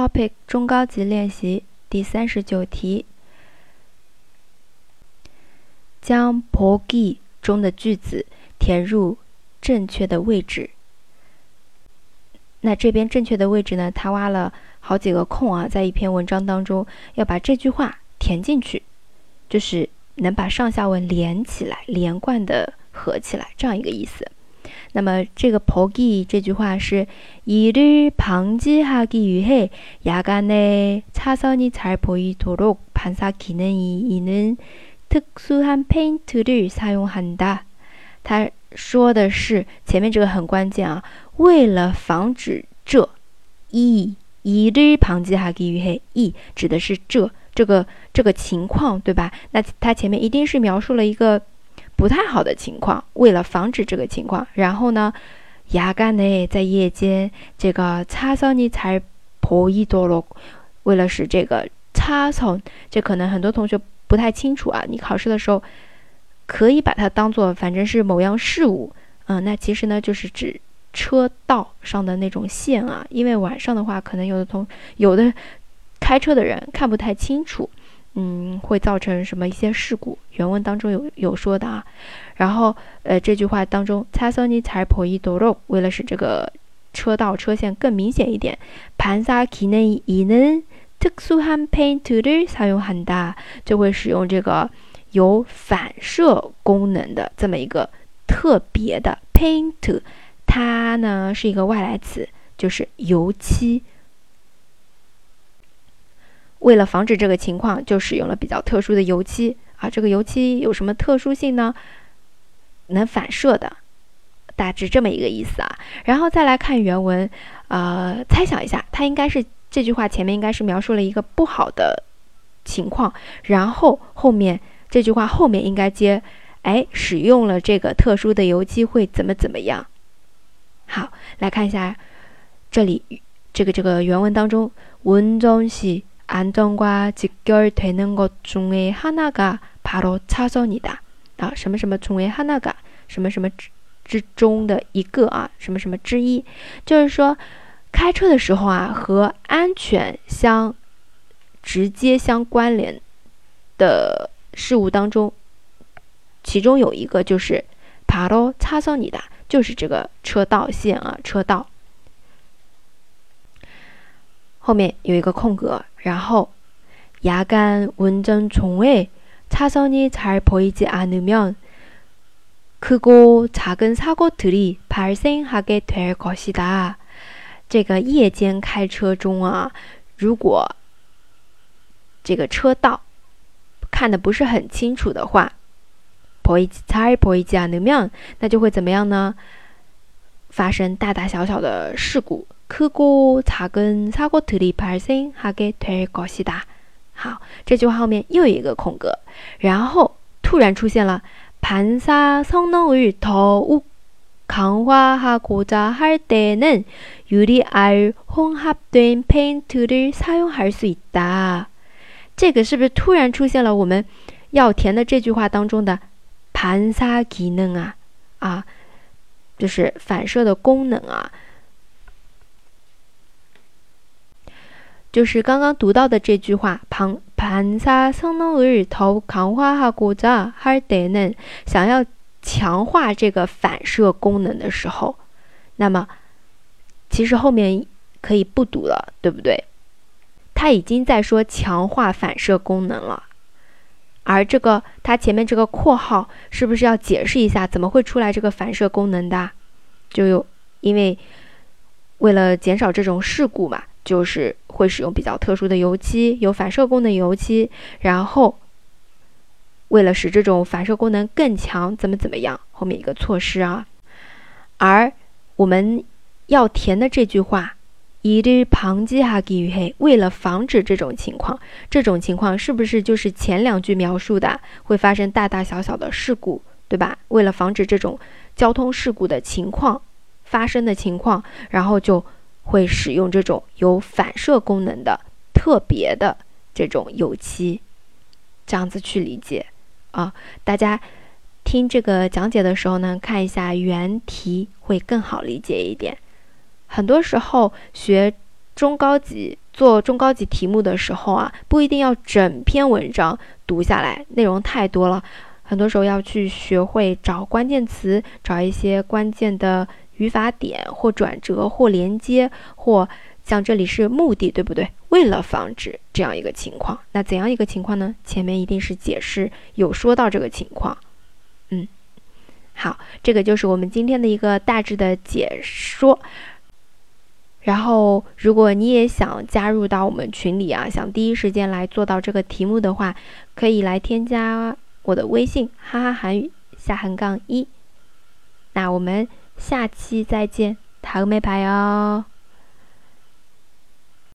topic 中高级练习第三十九题，将보기中的句子填入正确的位置。那这边正确的位置呢？他挖了好几个空啊，在一篇文章当中要把这句话填进去，就是能把上下文连起来、连贯的合起来这样一个意思。那么这个보기这句话是이를방지하기위해야간에차선이잘보이도록반사기능이있는특수한페인트를사용한 다。 他说的是前面这个很关键啊，为了防止这이이를방지하기위해이指的是这这个这个情况，对吧？那它前面一定是描述了一个。 不太好的情况，为了防止这个情况，然后呢，牙干呢在夜间这个擦扫你才破一多了，为了使这个擦扫，这可能很多同学不太清楚啊。你考试的时候可以把它当做反正是某样事物，嗯，那其实呢就是指车道上的那种线啊，因为晚上的话，可能有的同有的开车的人看不太清楚。嗯，会造成什么一些事故？原文当中有有说的啊。然后，呃，这句话当中，擦索尼才破一多肉，为了使这个车道车线更明显一点，盘萨기능이는특수한페인트를사용한 다， 就会使用这个有反射功能的这么一个特别的 paint，它呢是一个外来词，就是油漆。 为了防止这个情况，就使用了比较特殊的油漆啊。这个油漆有什么特殊性呢？能反射的，大致这么一个意思啊。然后再来看原文，呃，猜想一下，它应该是这句话前面应该是描述了一个不好的情况，然后后面这句话后面应该接，哎，使用了这个特殊的油漆会怎么怎么样？好，来看一下这里这个这个原文当中文中是。 安全과직결되는것중에하나가바로차선이 다。 啊，什么什么중에하나 가， 什么什么之之中的一个啊，什么什么之一，就是说，开车的时候啊，和安全相直接相关联的事物当中，其中有一个就是바로차선이 다， 就是这个车道线啊，车道。 后面有一个空格，然后야간운전중에차선이잘보이지않으면크고작은사고들이발생하게될것이 다。 这个夜间开车中啊，如果这个车道看的不是很清楚的话，보이지잘보이지않으면那就会怎么样呢？发生大大小小的事故。 크고작은사고들이발생하게될것이 다。 好，这句话后面又有一个空格，然后突然出现了반사성능을더욱강화하고자할때는유리알혼합된페인트를사용할수있다这个是不是突然出现了我们要填的这句话当中的반사기능啊啊，就是反射的功能啊？ 就是刚刚读到的这句话，반반사성능을더강화하고자할때 는， 想要强化这个反射功能的时候，那么其实后面可以不读了，对不对？他已经在说强化反射功能了，而这个它前面这个括号是不是要解释一下怎么会出来这个反射功能的？就有因为为了减少这种事故嘛。 就是会使用比较特殊的油漆，有反射功能油漆，然后为了使这种反射功能更强，怎么怎么样？后面一个措施啊。而我们要填的这句话，이를방지하기위 해， 为了防止这种情况，这种情况是不是就是前两句描述的会发生大大小小的事故，对吧？为了防止这种交通事故的情况发生的情况，然后就。 会使用这种有反射功能的特别的这种油漆，这样子去理解啊。大家听这个讲解的时候呢，看一下原题会更好理解一点。很多时候学中高级做中高级题目的时候啊，不一定要整篇文章读下来，内容太多了，很多时候要去学会找关键词，找一些关键的语法点或转折或连接或。像这里是目的，对不对？为了防止这样一个情况，那怎样一个情况呢？前面一定是解释有说到这个情况，嗯，好，这个就是我们今天的一个大致的解说。然后，如果你也想加入到我们群里啊，想第一时间来做到这个题目的话，可以来添加我的微信哈哈韩语下横杠一。那我们下期再见，塔个没牌哟。